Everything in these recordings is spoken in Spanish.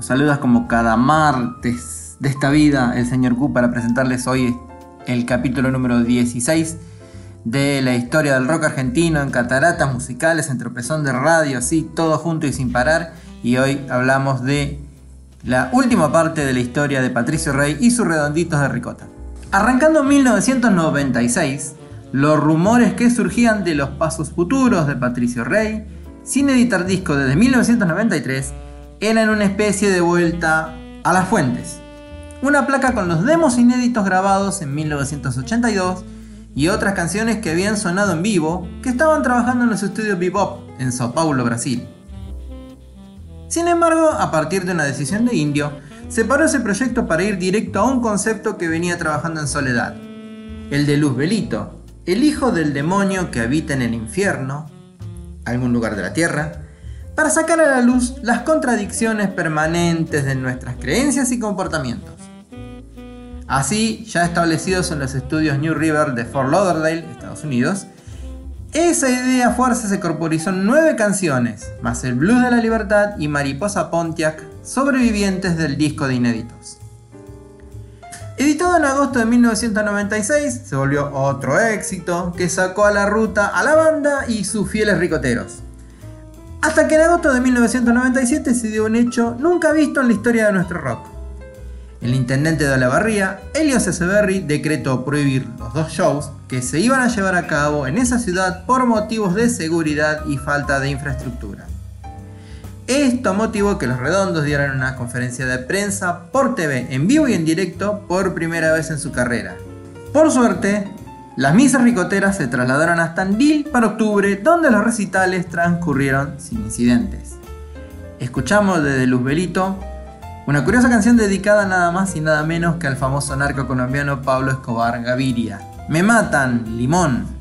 Saludas como cada martes de esta vida el señor Q para presentarles hoy el capítulo número 16 de la historia del rock argentino en cataratas musicales, en tropezón de radio, así, todo junto y sin parar. Y hoy hablamos de la última parte de la historia de Patricio Rey y sus redonditos de ricota. Arrancando en 1996, los rumores que surgían de los pasos futuros de Patricio Rey, sin editar disco desde 1993, eran una especie de vuelta a las fuentes. Una placa con los demos inéditos grabados en 1982 y otras canciones que habían sonado en vivo que estaban trabajando en los estudios Bebop en Sao Paulo, Brasil. Sin embargo, a partir de una decisión de Indio, separó ese proyecto para ir directo a un concepto que venía trabajando en soledad, el de Luz Belito, el hijo del demonio que habita en el infierno, algún lugar de la tierra, para sacar a la luz las contradicciones permanentes de nuestras creencias y comportamientos. Así, ya establecidos en los estudios New River de Fort Lauderdale, Estados Unidos, esa idea fuerza se corporizó en nueve canciones, más el Blues de la Libertad y Mariposa Pontiac, sobrevivientes del disco de inéditos. Editado en agosto de 1996, se volvió otro éxito que sacó a la ruta a la banda y sus fieles ricoteros. Hasta que en agosto de 1997 se dio un hecho nunca visto en la historia de nuestro rock. El intendente de Olavarría, Elio Ceseberry, decretó prohibir los dos shows que se iban a llevar a cabo en esa ciudad por motivos de seguridad y falta de infraestructura. Esto motivó que los redondos dieran una conferencia de prensa por TV en vivo y en directo por primera vez en su carrera. Por suerte, las misas ricoteras se trasladaron hasta Andil para octubre, donde los recitales transcurrieron sin incidentes. Escuchamos desde Luzbelito una curiosa canción dedicada nada más y nada menos que al famoso narco colombiano Pablo Escobar Gaviria. Me matan, limón.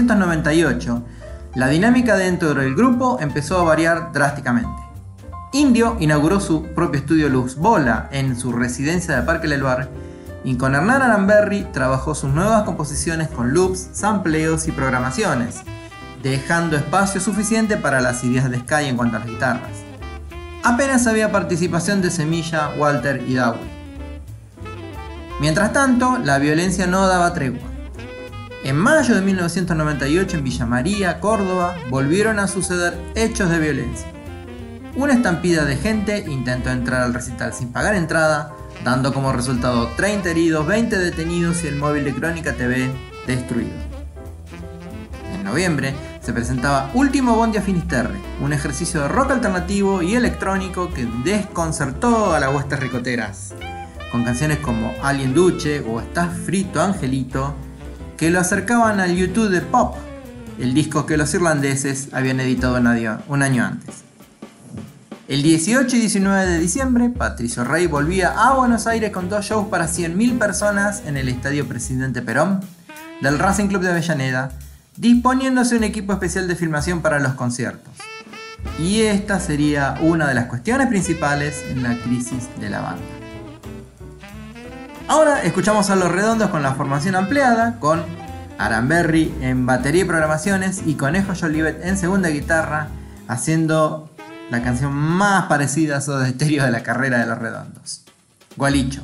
1998, la dinámica dentro del grupo empezó a variar drásticamente. Indio inauguró su propio estudio Luz Bola en su residencia de Parque del Bar y con Hernán Aramberri trabajó sus nuevas composiciones con loops, sampleos y programaciones, dejando espacio suficiente para las ideas de Sky en cuanto a las guitarras. Apenas había participación de Semilla, Walter y Dawi. Mientras tanto, la violencia no daba tregua. En mayo de 1998 en Villa María, Córdoba, volvieron a suceder hechos de violencia. Una estampida de gente intentó entrar al recital sin pagar entrada, dando como resultado 30 heridos, 20 detenidos y el móvil de Crónica TV destruido. En noviembre se presentaba Último Bondi a Finisterre, un ejercicio de rock alternativo y electrónico que desconcertó a las huestes ricoteras, con canciones como Alien Duche o Estás frito Angelito, que lo acercaban al YouTube de Pop, el disco que los irlandeses habían editado un año antes. El 18 y 19 de diciembre, Patricio Rey volvía a Buenos Aires con dos shows para 100.000 personas en el Estadio Presidente Perón del Racing Club de Avellaneda, disponiéndose un equipo especial de filmación para los conciertos. Y esta sería una de las cuestiones principales en la crisis de la banda. Ahora escuchamos a Los Redondos con la formación ampliada, con Aramberry en batería y programaciones y Conejo Jolivet en segunda guitarra, haciendo la canción más parecida a Soda Stereo de la carrera de los redondos. Gualicho.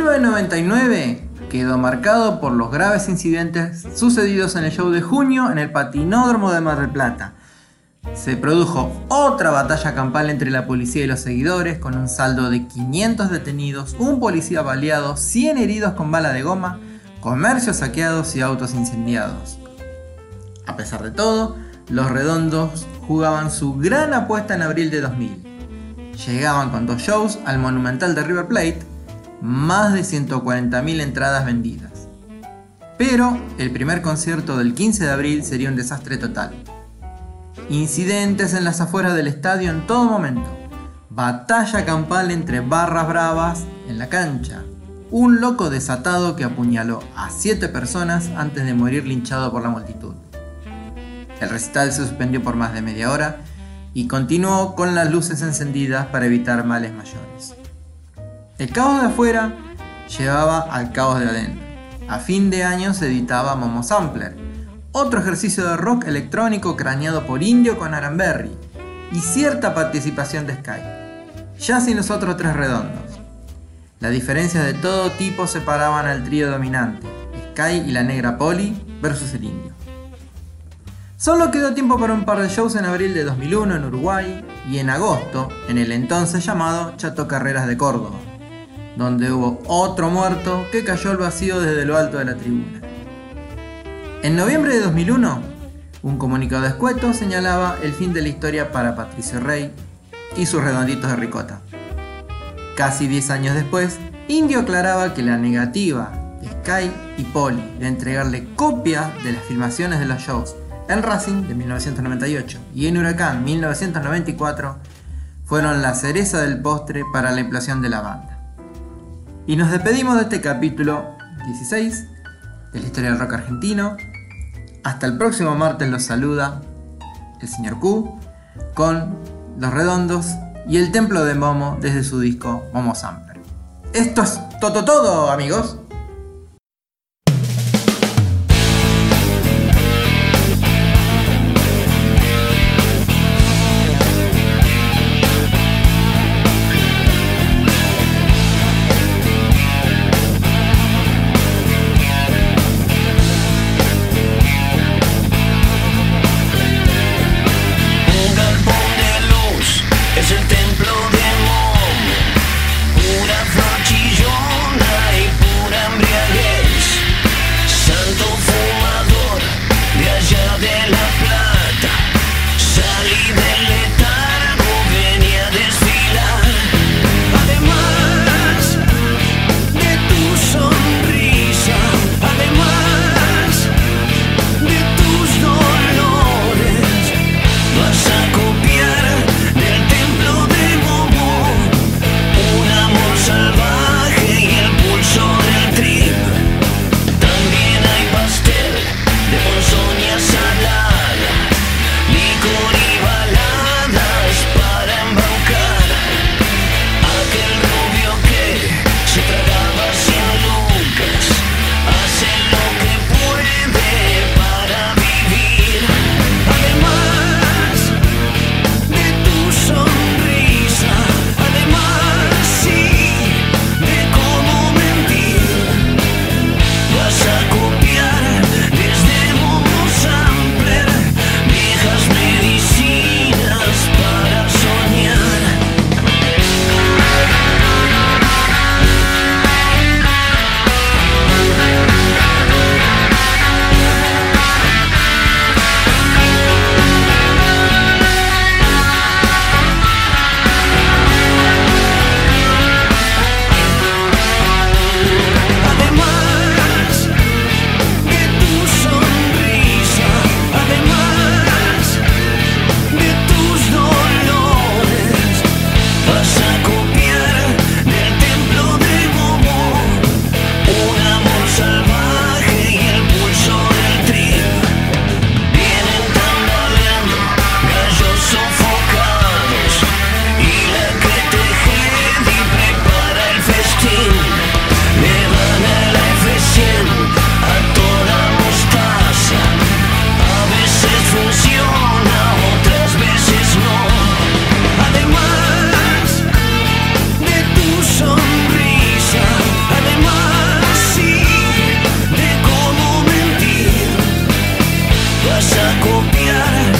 1999 quedó marcado por los graves incidentes sucedidos en el show de junio en el patinódromo de Mar del Plata. Se produjo otra batalla campal entre la policía y los seguidores, con un saldo de 500 detenidos, un policía baleado, 100 heridos con bala de goma, comercios saqueados y autos incendiados. A pesar de todo, los redondos jugaban su gran apuesta en abril de 2000. Llegaban con dos shows al Monumental de River Plate, más de 140.000 entradas vendidas. Pero el primer concierto del 15 de abril sería un desastre total. Incidentes en las afueras del estadio en todo momento. Batalla campal entre barras bravas en la cancha. Un loco desatado que apuñaló a siete personas antes de morir linchado por la multitud. El recital se suspendió por más de media hora y continuó con las luces encendidas para evitar males mayores. El caos de afuera llevaba al caos de adentro. A fin de año se editaba Momo Sampler, otro ejercicio de rock electrónico craneado por Indio con Aranberry y cierta participación de Sky, ya sin los otros tres redondos. Las diferencias de todo tipo separaban al trío dominante, Sky y la negra Polly versus el Indio. Solo quedó tiempo para un par de shows en abril de 2001 en Uruguay y en agosto en el entonces llamado Chato Carreras de Córdoba donde hubo otro muerto que cayó al vacío desde lo alto de la tribuna. En noviembre de 2001, un comunicado escueto señalaba el fin de la historia para Patricio Rey y sus redonditos de ricota. Casi 10 años después, Indio aclaraba que la negativa de Sky y Polly de entregarle copias de las filmaciones de los shows en Racing de 1998 y en Huracán 1994 fueron la cereza del postre para la implosión de la banda. Y nos despedimos de este capítulo 16 de la historia del rock argentino. Hasta el próximo martes los saluda el señor Q con Los Redondos y el Templo de Momo desde su disco Momo Sampler. Esto es todo todo amigos. copiar.